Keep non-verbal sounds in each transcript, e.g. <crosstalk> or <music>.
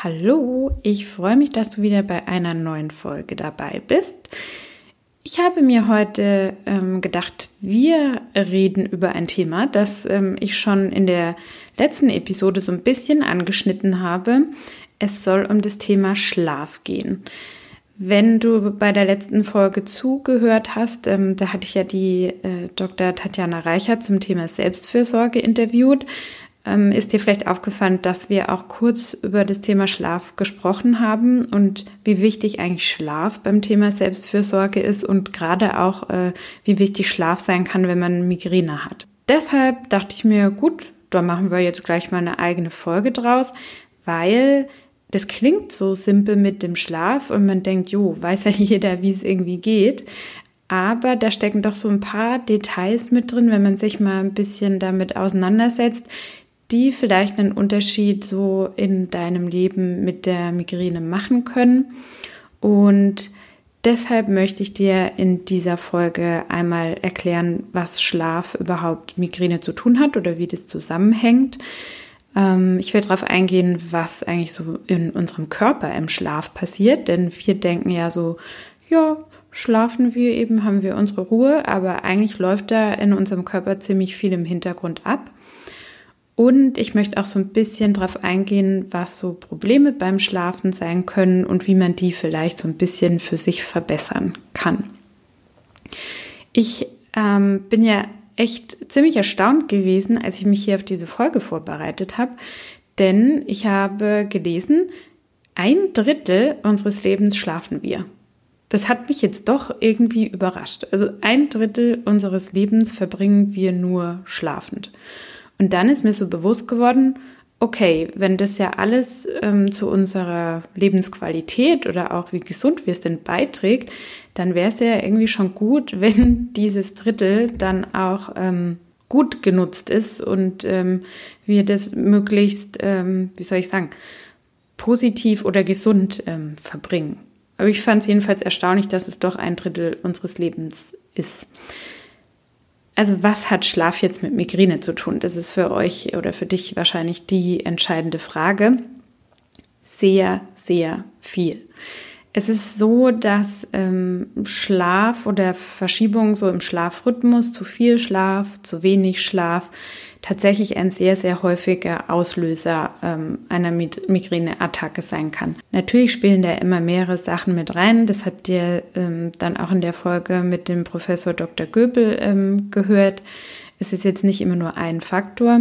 Hallo, ich freue mich, dass du wieder bei einer neuen Folge dabei bist. Ich habe mir heute ähm, gedacht, wir reden über ein Thema, das ähm, ich schon in der letzten Episode so ein bisschen angeschnitten habe. Es soll um das Thema Schlaf gehen. Wenn du bei der letzten Folge zugehört hast, ähm, da hatte ich ja die äh, Dr. Tatjana Reicher zum Thema Selbstfürsorge interviewt ist dir vielleicht aufgefallen, dass wir auch kurz über das Thema Schlaf gesprochen haben und wie wichtig eigentlich Schlaf beim Thema Selbstfürsorge ist und gerade auch, äh, wie wichtig Schlaf sein kann, wenn man Migräne hat. Deshalb dachte ich mir, gut, da machen wir jetzt gleich mal eine eigene Folge draus, weil das klingt so simpel mit dem Schlaf und man denkt, jo, weiß ja <laughs> jeder, wie es irgendwie geht. Aber da stecken doch so ein paar Details mit drin, wenn man sich mal ein bisschen damit auseinandersetzt, die vielleicht einen Unterschied so in deinem Leben mit der Migräne machen können. Und deshalb möchte ich dir in dieser Folge einmal erklären, was Schlaf überhaupt Migräne zu tun hat oder wie das zusammenhängt. Ähm, ich werde darauf eingehen, was eigentlich so in unserem Körper im Schlaf passiert, denn wir denken ja so, ja, schlafen wir eben, haben wir unsere Ruhe, aber eigentlich läuft da in unserem Körper ziemlich viel im Hintergrund ab. Und ich möchte auch so ein bisschen darauf eingehen, was so Probleme beim Schlafen sein können und wie man die vielleicht so ein bisschen für sich verbessern kann. Ich ähm, bin ja echt ziemlich erstaunt gewesen, als ich mich hier auf diese Folge vorbereitet habe, denn ich habe gelesen, ein Drittel unseres Lebens schlafen wir. Das hat mich jetzt doch irgendwie überrascht. Also ein Drittel unseres Lebens verbringen wir nur schlafend. Und dann ist mir so bewusst geworden, okay, wenn das ja alles ähm, zu unserer Lebensqualität oder auch wie gesund wir es denn beiträgt, dann wäre es ja irgendwie schon gut, <laughs> wenn dieses Drittel dann auch ähm, gut genutzt ist und ähm, wir das möglichst, ähm, wie soll ich sagen, positiv oder gesund ähm, verbringen. Aber ich fand es jedenfalls erstaunlich, dass es doch ein Drittel unseres Lebens ist. Also was hat Schlaf jetzt mit Migräne zu tun? Das ist für euch oder für dich wahrscheinlich die entscheidende Frage. Sehr, sehr viel. Es ist so, dass ähm, Schlaf oder Verschiebung so im Schlafrhythmus, zu viel Schlaf, zu wenig Schlaf, tatsächlich ein sehr, sehr häufiger Auslöser ähm, einer Migräneattacke sein kann. Natürlich spielen da immer mehrere Sachen mit rein. Das habt ihr ähm, dann auch in der Folge mit dem Professor Dr. Göbel ähm, gehört. Es ist jetzt nicht immer nur ein Faktor,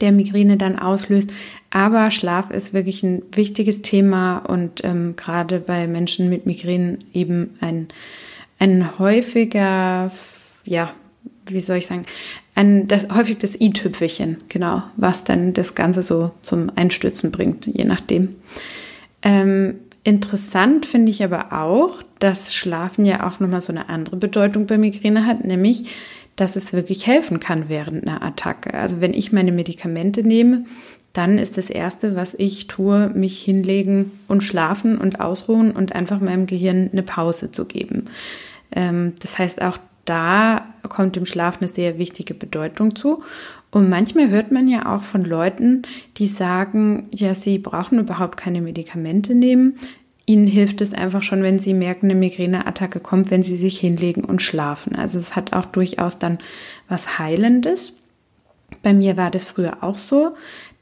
der Migräne dann auslöst. Aber Schlaf ist wirklich ein wichtiges Thema und ähm, gerade bei Menschen mit Migräne eben ein, ein häufiger, ja, wie soll ich sagen, ein, das, häufig das i-Tüpfelchen, genau, was dann das Ganze so zum Einstürzen bringt, je nachdem. Ähm, interessant finde ich aber auch, dass Schlafen ja auch nochmal so eine andere Bedeutung bei Migräne hat, nämlich, dass es wirklich helfen kann während einer Attacke. Also wenn ich meine Medikamente nehme, dann ist das Erste, was ich tue, mich hinlegen und schlafen und ausruhen und einfach meinem Gehirn eine Pause zu geben. Ähm, das heißt, auch da kommt dem Schlaf eine sehr wichtige Bedeutung zu. Und manchmal hört man ja auch von Leuten, die sagen, ja, sie brauchen überhaupt keine Medikamente nehmen. Ihnen hilft es einfach schon, wenn sie merken, eine Migräneattacke kommt, wenn sie sich hinlegen und schlafen. Also es hat auch durchaus dann was Heilendes. Bei mir war das früher auch so,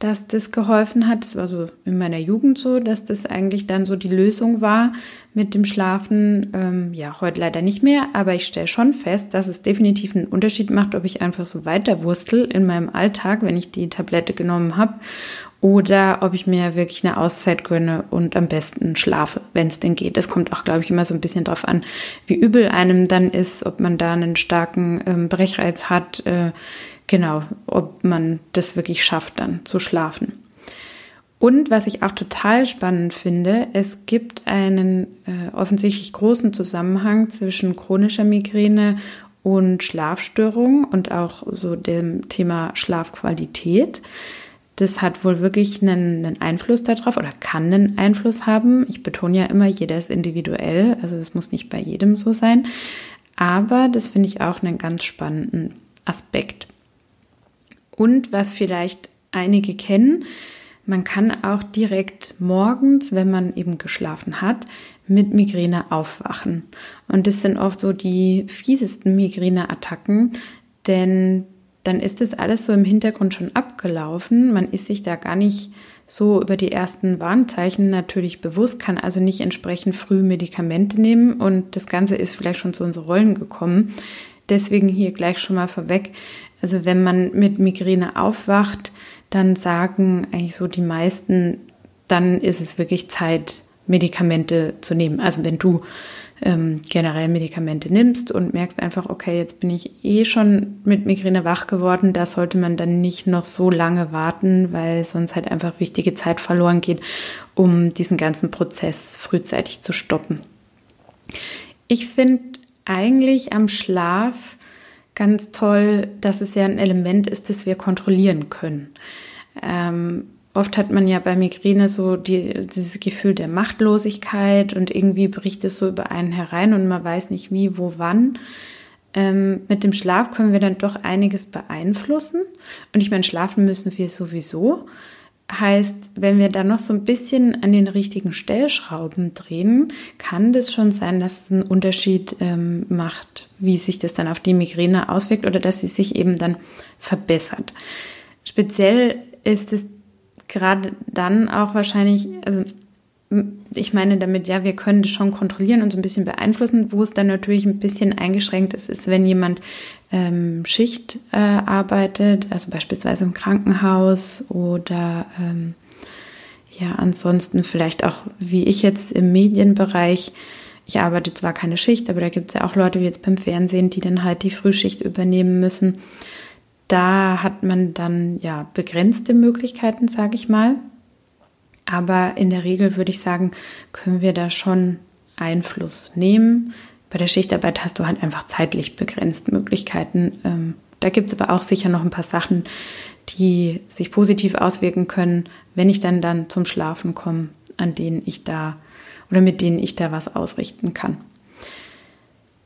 dass das geholfen hat. Es war so in meiner Jugend so, dass das eigentlich dann so die Lösung war mit dem Schlafen. Ähm, ja, heute leider nicht mehr, aber ich stelle schon fest, dass es definitiv einen Unterschied macht, ob ich einfach so weiterwurstel in meinem Alltag, wenn ich die Tablette genommen habe, oder ob ich mir wirklich eine Auszeit gönne und am besten schlafe, wenn es denn geht. Das kommt auch, glaube ich, immer so ein bisschen drauf an, wie übel einem dann ist, ob man da einen starken ähm, Brechreiz hat. Äh, genau, ob man das wirklich schafft, dann zu schlafen. Und was ich auch total spannend finde, es gibt einen äh, offensichtlich großen Zusammenhang zwischen chronischer Migräne und Schlafstörung und auch so dem Thema Schlafqualität. Das hat wohl wirklich einen, einen, Einfluss darauf oder kann einen Einfluss haben. Ich betone ja immer, jeder ist individuell, also es muss nicht bei jedem so sein. Aber das finde ich auch einen ganz spannenden Aspekt. Und was vielleicht einige kennen, man kann auch direkt morgens, wenn man eben geschlafen hat, mit Migräne aufwachen. Und das sind oft so die fiesesten Migräneattacken, denn dann ist das alles so im Hintergrund schon abgelaufen. Man ist sich da gar nicht so über die ersten Warnzeichen natürlich bewusst, kann also nicht entsprechend früh Medikamente nehmen und das Ganze ist vielleicht schon zu unseren Rollen gekommen. Deswegen hier gleich schon mal vorweg. Also wenn man mit Migräne aufwacht, dann sagen eigentlich so die meisten, dann ist es wirklich Zeit, Medikamente zu nehmen. Also wenn du ähm, generell Medikamente nimmst und merkst einfach, okay, jetzt bin ich eh schon mit Migräne wach geworden, da sollte man dann nicht noch so lange warten, weil sonst halt einfach wichtige Zeit verloren geht, um diesen ganzen Prozess frühzeitig zu stoppen. Ich finde eigentlich am Schlaf ganz toll, dass es ja ein Element ist, das wir kontrollieren können. Ähm, oft hat man ja bei Migräne so die, dieses Gefühl der Machtlosigkeit und irgendwie bricht es so über einen herein und man weiß nicht wie, wo, wann. Ähm, mit dem Schlaf können wir dann doch einiges beeinflussen. Und ich meine, schlafen müssen wir sowieso. Heißt, wenn wir dann noch so ein bisschen an den richtigen Stellschrauben drehen, kann das schon sein, dass es einen Unterschied ähm, macht, wie sich das dann auf die Migräne auswirkt oder dass sie sich eben dann verbessert. Speziell ist es gerade dann auch wahrscheinlich, also ich meine damit, ja, wir können das schon kontrollieren und so ein bisschen beeinflussen. Wo es dann natürlich ein bisschen eingeschränkt ist, ist, wenn jemand ähm, Schicht äh, arbeitet, also beispielsweise im Krankenhaus oder ähm, ja, ansonsten vielleicht auch, wie ich jetzt im Medienbereich. Ich arbeite zwar keine Schicht, aber da gibt es ja auch Leute wie jetzt beim Fernsehen, die dann halt die Frühschicht übernehmen müssen. Da hat man dann ja begrenzte Möglichkeiten, sage ich mal. Aber in der Regel würde ich sagen, können wir da schon Einfluss nehmen. Bei der Schichtarbeit hast du halt einfach zeitlich begrenzt Möglichkeiten. Ähm, da gibt es aber auch sicher noch ein paar Sachen, die sich positiv auswirken können, wenn ich dann dann zum Schlafen komme, an denen ich da oder mit denen ich da was ausrichten kann.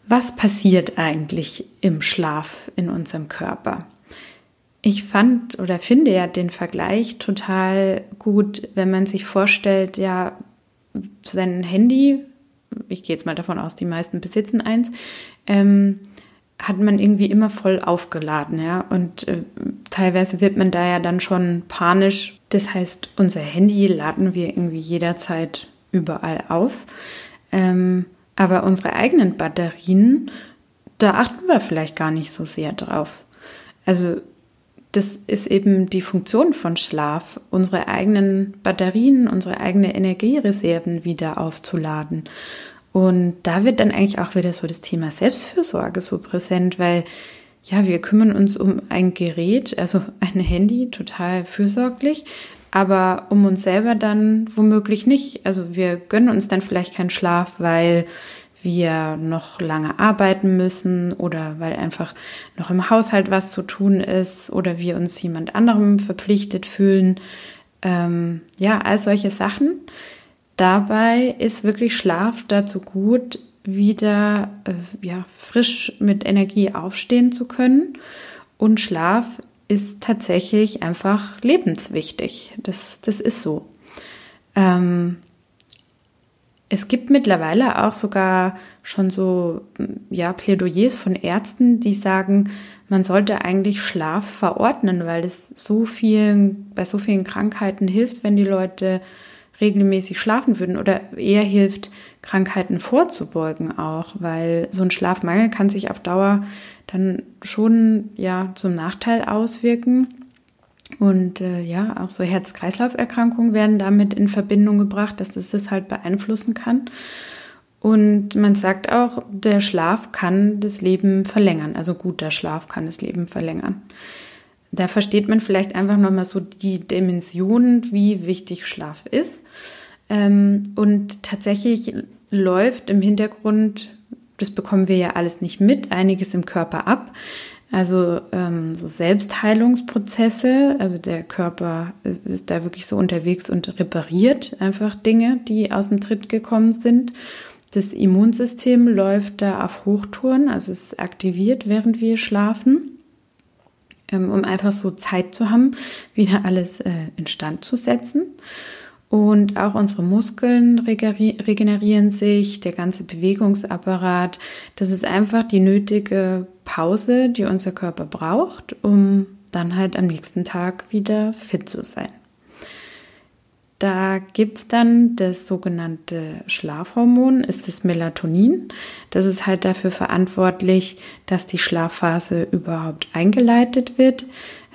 Was passiert eigentlich im Schlaf in unserem Körper? Ich fand oder finde ja den Vergleich total gut, wenn man sich vorstellt, ja, sein Handy, ich gehe jetzt mal davon aus, die meisten besitzen eins, ähm, hat man irgendwie immer voll aufgeladen, ja. Und äh, teilweise wird man da ja dann schon panisch. Das heißt, unser Handy laden wir irgendwie jederzeit überall auf. Ähm, aber unsere eigenen Batterien, da achten wir vielleicht gar nicht so sehr drauf. Also das ist eben die Funktion von Schlaf, unsere eigenen Batterien, unsere eigenen Energiereserven wieder aufzuladen. Und da wird dann eigentlich auch wieder so das Thema Selbstfürsorge so präsent, weil ja, wir kümmern uns um ein Gerät, also <laughs> ein Handy, total fürsorglich, aber um uns selber dann womöglich nicht. Also wir gönnen uns dann vielleicht keinen Schlaf, weil wir noch lange arbeiten müssen oder weil einfach noch im Haushalt was zu tun ist oder wir uns jemand anderem verpflichtet fühlen. Ähm, ja, all solche Sachen. Dabei ist wirklich Schlaf dazu gut, wieder äh, ja, frisch mit Energie aufstehen zu können. Und Schlaf ist tatsächlich einfach lebenswichtig. Das, das ist so. Ähm, es gibt mittlerweile auch sogar schon so ja, Plädoyers von Ärzten, die sagen, man sollte eigentlich Schlaf verordnen, weil es so vielen, bei so vielen Krankheiten hilft, wenn die Leute regelmäßig schlafen würden oder eher hilft, Krankheiten vorzubeugen auch, weil so ein Schlafmangel kann sich auf Dauer dann schon ja zum Nachteil auswirken. Und äh, ja, auch so Herz-Kreislauf-Erkrankungen werden damit in Verbindung gebracht, dass das das halt beeinflussen kann. Und man sagt auch, der Schlaf kann das Leben verlängern. Also guter Schlaf kann das Leben verlängern. Da versteht man vielleicht einfach nochmal so die Dimension, wie wichtig Schlaf ist. Ähm, und tatsächlich läuft im Hintergrund, das bekommen wir ja alles nicht mit, einiges im Körper ab. Also ähm, so Selbstheilungsprozesse, also der Körper ist da wirklich so unterwegs und repariert einfach Dinge, die aus dem Tritt gekommen sind. Das Immunsystem läuft da auf Hochtouren, also es aktiviert, während wir schlafen. ähm, um einfach so Zeit zu haben, wieder alles äh, instand zu setzen. Und auch unsere Muskeln regenerieren sich, der ganze Bewegungsapparat. Das ist einfach die nötige Pause, die unser Körper braucht, um dann halt am nächsten Tag wieder fit zu sein. Da gibt's dann das sogenannte Schlafhormon, ist das Melatonin. Das ist halt dafür verantwortlich, dass die Schlafphase überhaupt eingeleitet wird.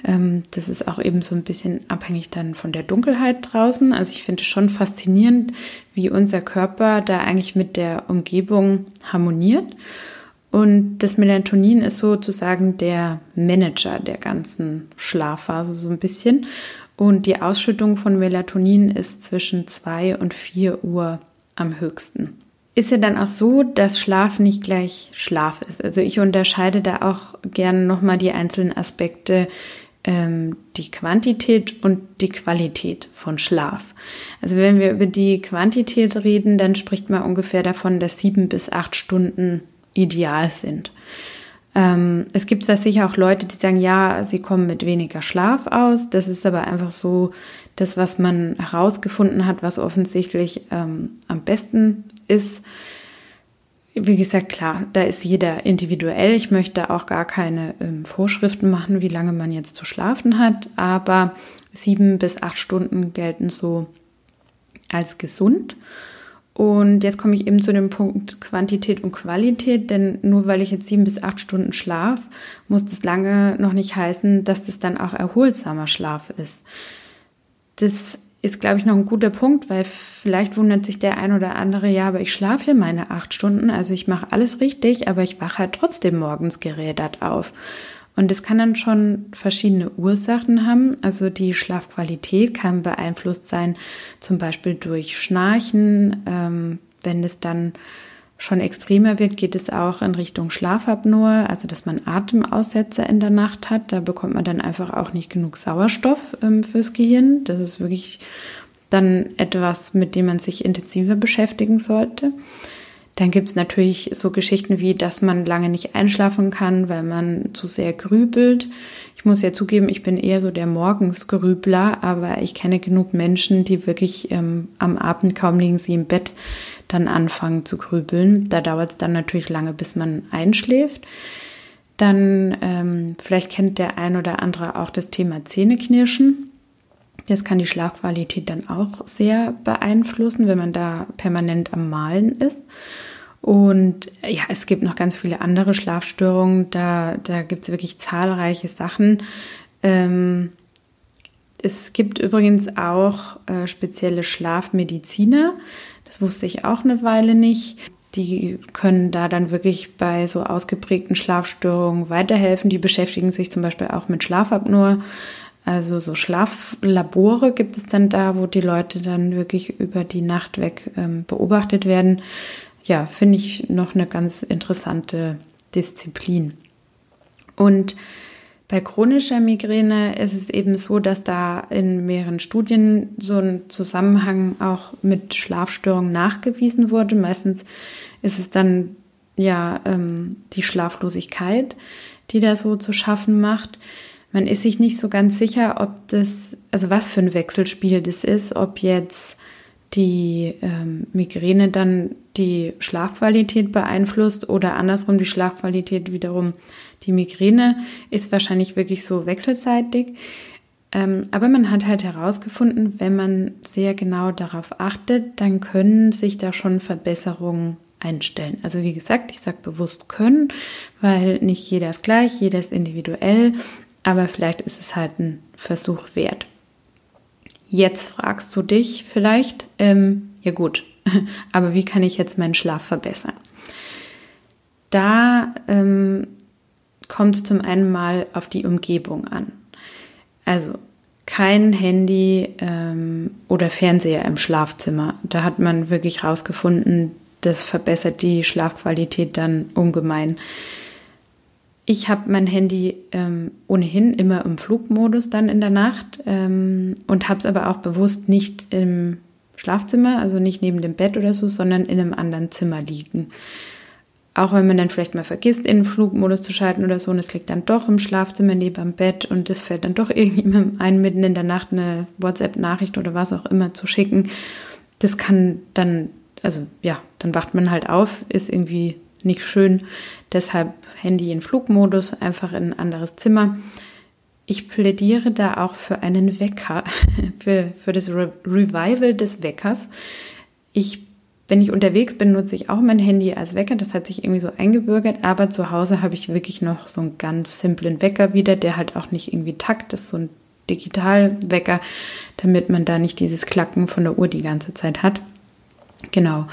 Ähm, das ist auch eben so ein bisschen abhängig dann von der Dunkelheit draußen. Also ich finde es schon faszinierend, wie unser Körper da eigentlich mit der Umgebung harmoniert. Und das Melatonin ist sozusagen der Manager der ganzen Schlafphase so ein bisschen. Und die Ausschüttung von Melatonin ist zwischen zwei und vier Uhr am höchsten. Ist ja dann auch so, dass Schlaf nicht gleich Schlaf ist. Also ich unterscheide da auch gerne nochmal die einzelnen Aspekte, ähm, die Quantität und die Qualität von Schlaf. Also wenn wir über die Quantität reden, dann spricht man ungefähr davon, dass sieben bis acht Stunden ideal sind. Ähm, es gibt zwar sicher auch Leute, die sagen, ja, sie kommen mit weniger Schlaf aus. Das ist aber einfach so das, was man herausgefunden hat, was offensichtlich ähm, am besten ist. Wie gesagt, klar, da ist jeder individuell. Ich möchte auch gar keine ähm, Vorschriften machen, wie lange man jetzt zu schlafen hat, aber sieben bis acht Stunden gelten so als gesund. Und jetzt komme ich eben zu dem Punkt Quantität und Qualität, denn nur weil ich jetzt sieben bis acht Stunden schlaf, muss das lange noch nicht heißen, dass das dann auch erholsamer Schlaf ist. Das ist, glaube ich, noch ein guter Punkt, weil vielleicht wundert sich der ein oder andere, ja, aber ich schlafe ja meine acht Stunden, also ich mache alles richtig, aber ich wache halt trotzdem morgens gerädert auf. Und es kann dann schon verschiedene Ursachen haben. Also die Schlafqualität kann beeinflusst sein, zum Beispiel durch Schnarchen. Ähm, wenn es dann schon extremer wird, geht es auch in Richtung Schlafapnoe, also dass man Atemaussetzer in der Nacht hat. Da bekommt man dann einfach auch nicht genug Sauerstoff ähm, fürs Gehirn. Das ist wirklich dann etwas, mit dem man sich intensiver beschäftigen sollte. Dann gibt es natürlich so Geschichten wie, dass man lange nicht einschlafen kann, weil man zu sehr grübelt. Ich muss ja zugeben, ich bin eher so der Morgensgrübler, aber ich kenne genug Menschen, die wirklich ähm, am Abend kaum liegen sie im Bett, dann anfangen zu grübeln. Da dauert es dann natürlich lange, bis man einschläft. Dann ähm, vielleicht kennt der ein oder andere auch das Thema Zähneknirschen. Das kann die Schlafqualität dann auch sehr beeinflussen, wenn man da permanent am Malen ist. Und ja, es gibt noch ganz viele andere Schlafstörungen. Da, da gibt es wirklich zahlreiche Sachen. Ähm, es gibt übrigens auch äh, spezielle Schlafmediziner. Das wusste ich auch eine Weile nicht. Die können da dann wirklich bei so ausgeprägten Schlafstörungen weiterhelfen. Die beschäftigen sich zum Beispiel auch mit Schlafapnoe. Also so Schlaflabore gibt es dann da, wo die Leute dann wirklich über die Nacht weg ähm, beobachtet werden. Ja, finde ich noch eine ganz interessante Disziplin. Und bei chronischer Migräne ist es eben so, dass da in mehreren Studien so ein Zusammenhang auch mit Schlafstörungen nachgewiesen wurde. Meistens ist es dann ja ähm, die Schlaflosigkeit, die da so zu schaffen macht man ist sich nicht so ganz sicher, ob das, also was für ein Wechselspiel das ist, ob jetzt die ähm, Migräne dann die Schlafqualität beeinflusst oder andersrum die Schlafqualität wiederum die Migräne ist wahrscheinlich wirklich so wechselseitig. Ähm, aber man hat halt herausgefunden, wenn man sehr genau darauf achtet, dann können sich da schon Verbesserungen einstellen. Also wie gesagt, ich sage bewusst können, weil nicht jeder ist gleich, jeder ist individuell aber vielleicht ist es halt ein Versuch wert. Jetzt fragst du dich vielleicht, ähm, ja gut, <laughs> aber wie kann ich jetzt meinen Schlaf verbessern? Da ähm, kommt es zum einen mal auf die Umgebung an. Also kein Handy ähm, oder Fernseher im Schlafzimmer. Da hat man wirklich rausgefunden, das verbessert die Schlafqualität dann ungemein. Ich habe mein Handy ähm, ohnehin immer im Flugmodus dann in der Nacht ähm, und habe es aber auch bewusst nicht im Schlafzimmer, also nicht neben dem Bett oder so, sondern in einem anderen Zimmer liegen. auch wenn man dann vielleicht mal vergisst, in den Flugmodus zu schalten oder so, und es liegt dann doch im Schlafzimmer neben am Bett und es fällt dann doch <laughs> irgendwie ein, mitten in der Nacht eine WhatsApp-Nachricht oder was auch immer zu schicken. Das kann dann, also ja, dann wacht man halt auf, ist irgendwie nicht schön. Deshalb Handy in Flugmodus, einfach in ein anderes Zimmer. Ich plädiere da auch für einen Wecker, <laughs> für, für das Re Revival des Weckers. Ich wenn ich unterwegs bin, nutze ich auch mein Handy als Wecker. Das hat sich irgendwie so eingebürgert. Aber zu Hause habe ich wirklich noch so einen ganz simplen Wecker wieder, der halt auch nicht irgendwie takt. Ist so ein Digitalwecker, damit man da nicht dieses Klacken von der Uhr die ganze Zeit hat. Genau.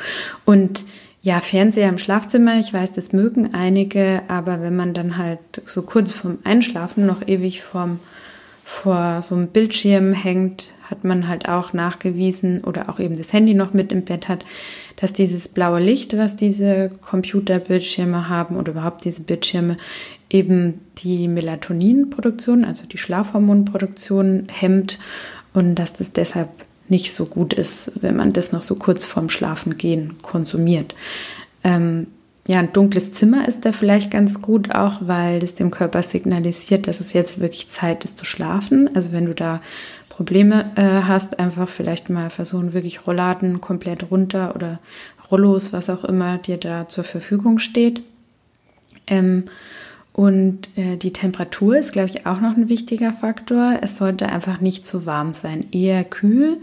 Und ja, Fernseher im Schlafzimmer, ich weiß, das mögen einige, aber wenn man dann halt so kurz vorm Einschlafen noch ewig vorm, vor so einem Bildschirm hängt, hat man halt auch nachgewiesen oder auch eben das Handy noch mit im Bett hat, dass dieses blaue Licht, was diese Computerbildschirme haben oder überhaupt diese Bildschirme, eben die Melatoninproduktion, also die Schlafhormonproduktion hemmt und dass das deshalb nicht so gut ist, wenn man das noch so kurz vorm Schlafen gehen konsumiert. Ähm, ja, ein dunkles Zimmer ist da vielleicht ganz gut auch, weil das dem Körper signalisiert, dass es jetzt wirklich Zeit ist zu schlafen. Also wenn du da Probleme äh, hast, einfach vielleicht mal versuchen, wirklich Rollladen komplett runter oder Rollos, was auch immer dir da zur Verfügung steht. Ähm, und äh, die Temperatur ist, glaube ich, auch noch ein wichtiger Faktor. Es sollte einfach nicht zu warm sein, eher kühl.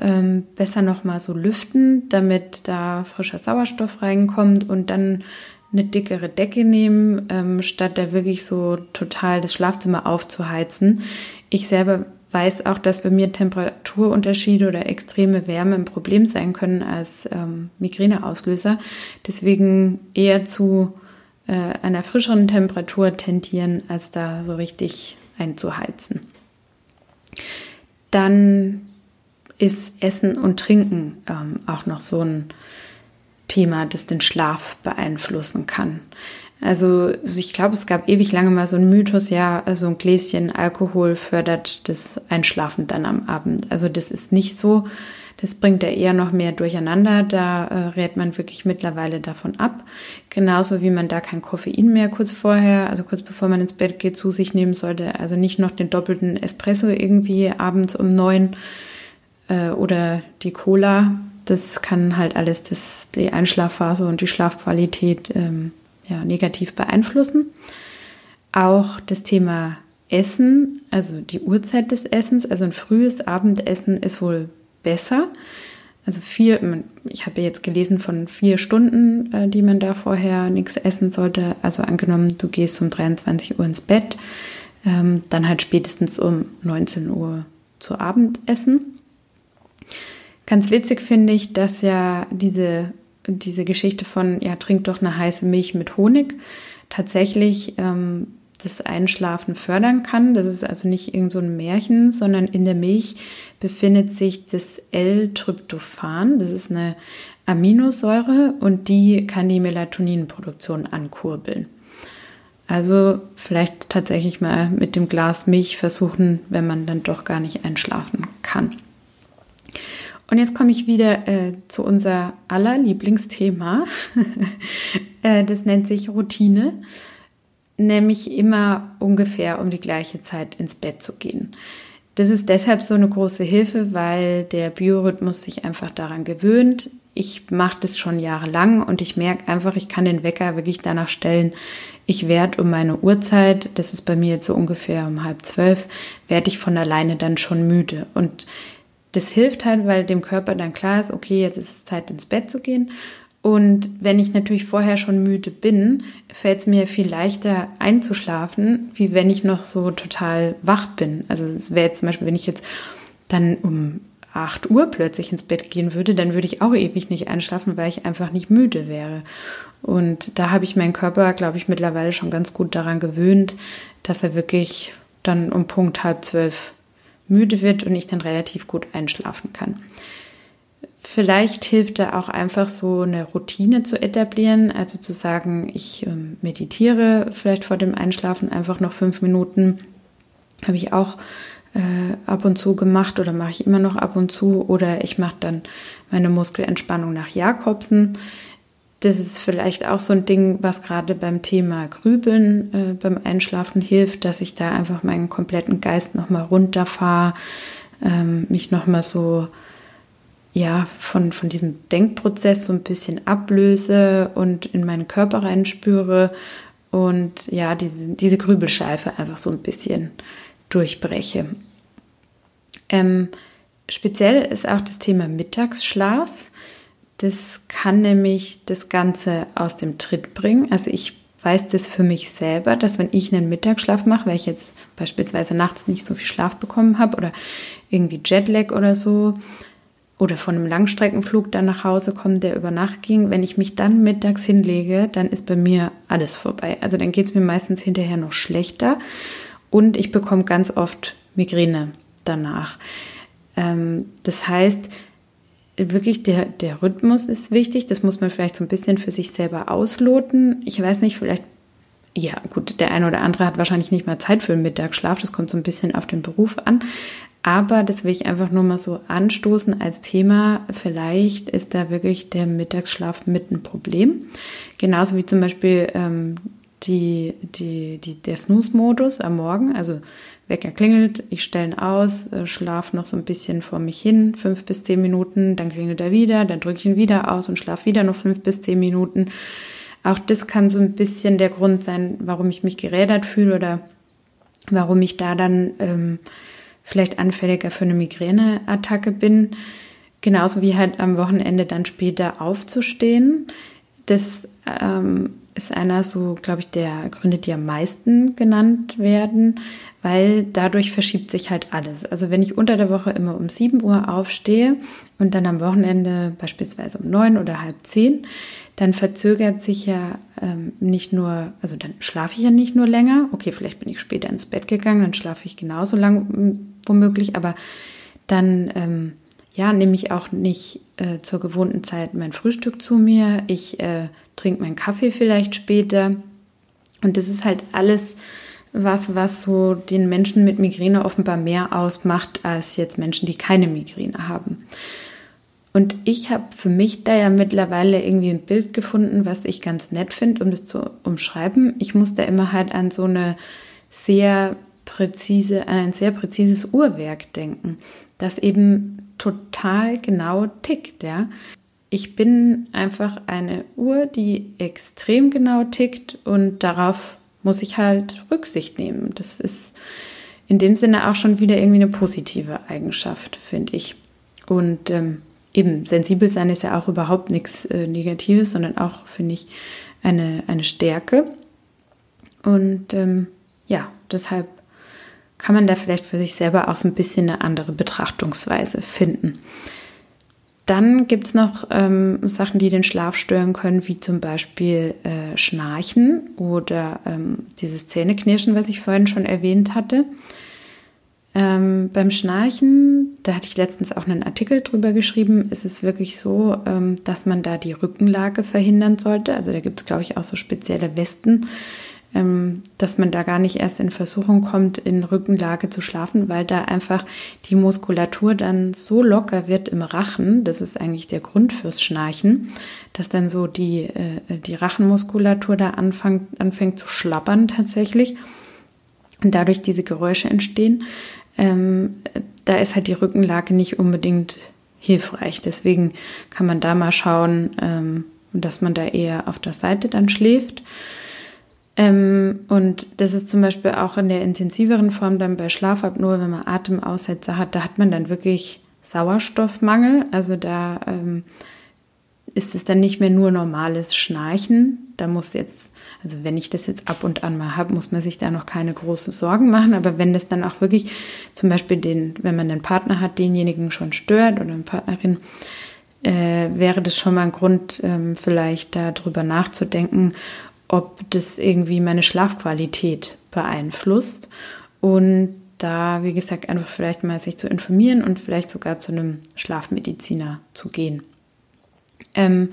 Ähm, besser nochmal so lüften, damit da frischer Sauerstoff reinkommt und dann eine dickere Decke nehmen, ähm, statt da wirklich so total das Schlafzimmer aufzuheizen. Ich selber weiß auch, dass bei mir Temperaturunterschiede oder extreme Wärme ein Problem sein können als ähm, Migräneauslöser. Deswegen eher zu äh, einer frischeren Temperatur tendieren, als da so richtig einzuheizen. Dann ist Essen und Trinken ähm, auch noch so ein Thema, das den Schlaf beeinflussen kann. Also ich glaube, es gab ewig lange mal so einen Mythos, ja, also ein Gläschen Alkohol fördert das Einschlafen dann am Abend. Also das ist nicht so. Das bringt ja eher noch mehr durcheinander. Da äh, rät man wirklich mittlerweile davon ab. Genauso wie man da kein Koffein mehr kurz vorher, also kurz bevor man ins Bett geht, zu sich nehmen sollte. Also nicht noch den doppelten Espresso irgendwie abends um neun äh, oder die Cola. Das kann halt alles das, die Einschlafphase und die Schlafqualität ähm, ja, negativ beeinflussen. Auch das Thema Essen, also die Uhrzeit des Essens, also ein frühes Abendessen ist wohl besser. Also vier, ich habe jetzt gelesen von vier Stunden, äh, die man da vorher nichts essen sollte. Also angenommen, du gehst um 23 Uhr ins Bett, ähm, dann halt spätestens um 19 Uhr zu Abendessen. Ganz witzig finde ich, dass ja diese diese Geschichte von, ja, trink doch eine heiße Milch mit Honig, tatsächlich ähm, das Einschlafen fördern kann. Das ist also nicht irgend so ein Märchen, sondern in der Milch befindet sich das L-Tryptophan. Das ist eine Aminosäure und die kann die Melatoninproduktion ankurbeln. Also vielleicht tatsächlich mal mit dem Glas Milch versuchen, wenn man dann doch gar nicht einschlafen kann. Und jetzt komme ich wieder äh, zu unser aller Lieblingsthema. <laughs> äh, das nennt sich Routine, nämlich immer ungefähr um die gleiche Zeit ins Bett zu gehen. Das ist deshalb so eine große Hilfe, weil der Biorhythmus sich einfach daran gewöhnt. Ich mache das schon jahrelang und ich merke einfach, ich kann den Wecker wirklich danach stellen. Ich werde um meine Uhrzeit, das ist bei mir jetzt so ungefähr um halb zwölf, werde ich von alleine dann schon müde. Und das hilft halt, weil dem Körper dann klar ist, okay, jetzt ist es Zeit ins Bett zu gehen. Und wenn ich natürlich vorher schon müde bin, fällt es mir viel leichter einzuschlafen, wie wenn ich noch so total wach bin. Also es wäre jetzt zum Beispiel, wenn ich jetzt dann um 8 Uhr plötzlich ins Bett gehen würde, dann würde ich auch ewig nicht einschlafen, weil ich einfach nicht müde wäre. Und da habe ich meinen Körper, glaube ich, mittlerweile schon ganz gut daran gewöhnt, dass er wirklich dann um Punkt halb zwölf müde wird und ich dann relativ gut einschlafen kann. Vielleicht hilft da auch einfach so eine Routine zu etablieren, also zu sagen, ich ähm, meditiere vielleicht vor dem Einschlafen einfach noch fünf Minuten. Habe ich auch äh, ab und zu gemacht oder mache ich immer noch ab und zu oder ich mache dann meine Muskelentspannung nach Jakobsen. das ist vielleicht auch so ein Ding, was gerade beim Thema Grübeln äh, beim Einschlafen hilft, dass ich da einfach meinen kompletten Geist nochmal runterfahre, ähm, mich nochmal so ja, von, von diesem Denkprozess so ein bisschen ablöse und in meinen Körper reinspüre und ja, diese, diese Grübelscheife einfach so ein bisschen durchbreche. Ähm, speziell ist auch das Thema Mittagsschlaf. Das kann nämlich das Ganze aus dem Tritt bringen. Also ich weiß das für mich selber, dass wenn ich einen Mittagsschlaf mache, weil ich jetzt beispielsweise nachts nicht so viel Schlaf bekommen habe oder irgendwie Jetlag oder so, oder von einem Langstreckenflug dann nach Hause komme, der über Nacht ging, wenn ich mich dann mittags hinlege, dann ist bei mir alles vorbei. Also dann geht es mir meistens hinterher noch schlechter und ich bekomme ganz oft Migräne danach. Ähm, das heißt, wirklich der, der Rhythmus ist wichtig. Das muss man vielleicht so ein bisschen für sich selber ausloten. Ich weiß nicht, vielleicht, ja, gut, der eine oder andere hat wahrscheinlich nicht mal Zeit für einen Mittagsschlaf. Das kommt so ein bisschen auf den Beruf an. Aber das will ich einfach nur mal so anstoßen als Thema. Vielleicht ist da wirklich der Mittagsschlaf mit ein Problem. Genauso wie zum Beispiel ähm, die, die, die, der Snooze-Modus am Morgen. Also Wecker klingelt, ich stelle ihn aus, äh, schlafe noch so ein bisschen vor mich hin, fünf bis zehn Minuten, dann klingelt er wieder, dann drücke ich ihn wieder aus und schlafe wieder noch fünf bis zehn Minuten. Auch das kann so ein bisschen der Grund sein, warum ich mich gerädert fühle oder warum ich da dann ähm, vielleicht anfälliger für eine Migräneattacke bin. Genauso wie halt am Wochenende dann später aufzustehen. Das ähm, ist einer so, glaube ich, der Gründe, die am meisten genannt werden, weil dadurch verschiebt sich halt alles. Also wenn ich unter der Woche immer um 7 Uhr aufstehe und dann am Wochenende beispielsweise um 9 oder halb 10, dann verzögert sich ja ähm, nicht nur, also dann schlafe ich ja nicht nur länger. Okay, vielleicht bin ich später ins Bett gegangen, dann schlafe ich genauso lang womöglich, aber dann ähm, ja, nehme ich auch nicht äh, zur gewohnten Zeit mein Frühstück zu mir. Ich äh, trinke meinen Kaffee vielleicht später. Und das ist halt alles was, was so den Menschen mit Migräne offenbar mehr ausmacht als jetzt Menschen, die keine Migräne haben. Und ich habe für mich da ja mittlerweile irgendwie ein Bild gefunden, was ich ganz nett finde, um das zu umschreiben. Ich muss da immer halt an so eine sehr präzise, an ein sehr präzises Uhrwerk denken, das eben total genau tickt, ja. Ich bin einfach eine Uhr, die extrem genau tickt und darauf muss ich halt Rücksicht nehmen. Das ist in dem Sinne auch schon wieder irgendwie eine positive Eigenschaft, finde ich. Und ähm, eben sensibel sein ist ja auch überhaupt nichts äh, Negatives, sondern auch, finde ich, eine, eine Stärke. Und ähm, ja, deshalb kann man da vielleicht für sich selber auch so ein bisschen eine andere Betrachtungsweise finden. Dann gibt es noch ähm, Sachen, die den Schlaf stören können, wie zum Beispiel äh, Schnarchen oder ähm, dieses Zähneknirschen, was ich vorhin schon erwähnt hatte. Ähm, beim Schnarchen, da hatte ich letztens auch einen Artikel drüber geschrieben, ist es wirklich so, ähm, dass man da die Rückenlage verhindern sollte. Also da gibt es, glaube ich, auch so spezielle Westen, dass man da gar nicht erst in Versuchung kommt, in Rückenlage zu schlafen, weil da einfach die Muskulatur dann so locker wird im Rachen, das ist eigentlich der Grund fürs Schnarchen, dass dann so die, äh, die Rachenmuskulatur da anfängt, anfängt zu schlappern tatsächlich und dadurch diese Geräusche entstehen. Ähm, da ist halt die Rückenlage nicht unbedingt hilfreich. Deswegen kann man da mal schauen, ähm, dass man da eher auf der Seite dann schläft. Ähm, und das ist zum Beispiel auch in der intensiveren Form dann bei Schlafapnoe, wenn man Atemaussetzer hat, da hat man dann wirklich Sauerstoffmangel. Also da ähm, ist es dann nicht mehr nur normales Schnarchen. Da muss jetzt, also wenn ich das jetzt ab und an mal habe, muss man sich da noch keine großen Sorgen machen. Aber wenn das dann auch wirklich zum Beispiel den, wenn man einen Partner hat, denjenigen schon stört oder eine Partnerin, äh, wäre das schon mal ein Grund, ähm, vielleicht darüber nachzudenken, ob das irgendwie meine Schlafqualität beeinflusst. Und da, wie gesagt, einfach vielleicht mal sich zu informieren und vielleicht sogar zu einem Schlafmediziner zu gehen. Ähm,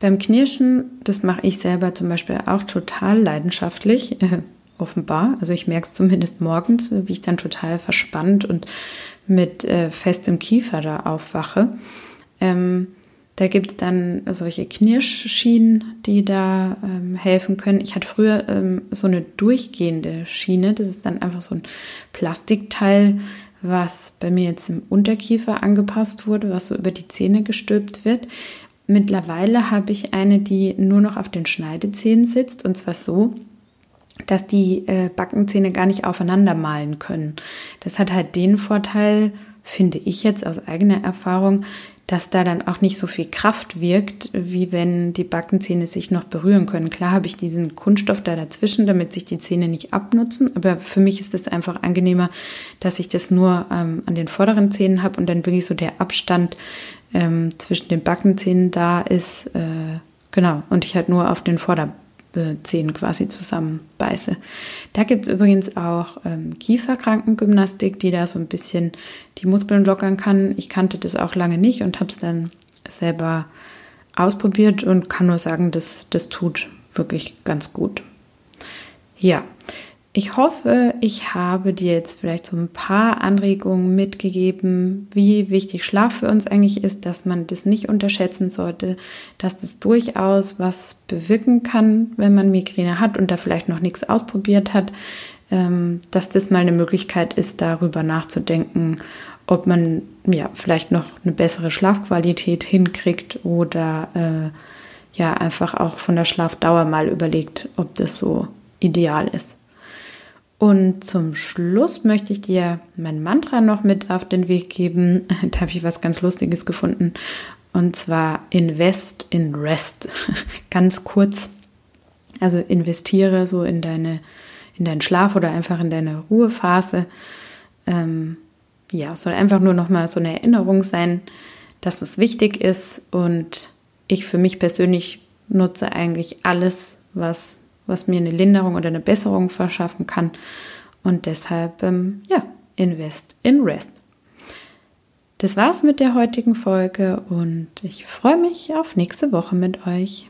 beim Knirschen, das mache ich selber zum Beispiel auch total leidenschaftlich, äh, <laughs> offenbar. Also ich merke es zumindest morgens, wie ich dann total verspannt und mit äh, festem Kiefer da aufwache. Ähm, Da gibt es dann solche Knirschschienen, die da ähm, helfen können. Ich hatte früher ähm, so eine durchgehende Schiene. Das ist dann einfach so ein Plastikteil, was bei mir jetzt im Unterkiefer angepasst wurde, was so über die Zähne gestülpt wird. Mittlerweile habe ich eine, die nur noch auf den Schneidezähnen sitzt und zwar so, dass die äh, Backenzähne gar nicht aufeinander malen können. Das hat halt den Vorteil, finde ich jetzt aus eigener Erfahrung, dass da dann auch nicht so viel Kraft wirkt, wie wenn die Backenzähne sich noch berühren können. Klar habe ich diesen Kunststoff da dazwischen, damit sich die Zähne nicht abnutzen, aber für mich ist es einfach angenehmer, dass ich das nur ähm, an den vorderen Zähnen habe und dann wirklich so der Abstand ähm, zwischen den Backenzähnen da ist. Äh, genau, und ich halt nur auf den Vorder Zähnen quasi zusammenbeiße. Da gibt es übrigens auch ähm, Kieferkrankengymnastik, die da so ein bisschen die Muskeln lockern kann. Ich kannte das auch lange nicht und habe es dann selber ausprobiert und kann nur sagen, das, das tut wirklich ganz gut. Ja, ich hoffe, ich habe dir jetzt vielleicht so ein paar Anregungen mitgegeben, wie wichtig Schlaf für uns eigentlich ist, dass man das nicht unterschätzen sollte, dass das durchaus was bewirken kann, wenn man Migräne hat und da vielleicht noch nichts ausprobiert hat, ähm, dass das mal eine Möglichkeit ist, darüber nachzudenken, ob man ja vielleicht noch eine bessere Schlafqualität hinkriegt oder äh, ja einfach auch von der Schlafdauer mal überlegt, ob das so ideal ist. Und zum Schluss möchte ich dir mein Mantra noch mit auf den Weg geben. <laughs> Da habe ich was ganz Lustiges gefunden. Und zwar Invest in Rest. <laughs> ganz kurz. Also investiere so in deine, in deinen Schlaf oder einfach in deine Ruhephase. Ähm, ja, soll einfach nur noch mal so eine Erinnerung sein, dass es wichtig ist. Und ich für mich persönlich nutze eigentlich alles, was was mir eine Linderung oder eine Besserung verschaffen kann. Und deshalb, ähm, ja, invest in rest. Das war's mit der heutigen Folge und ich freue mich auf nächste Woche mit euch.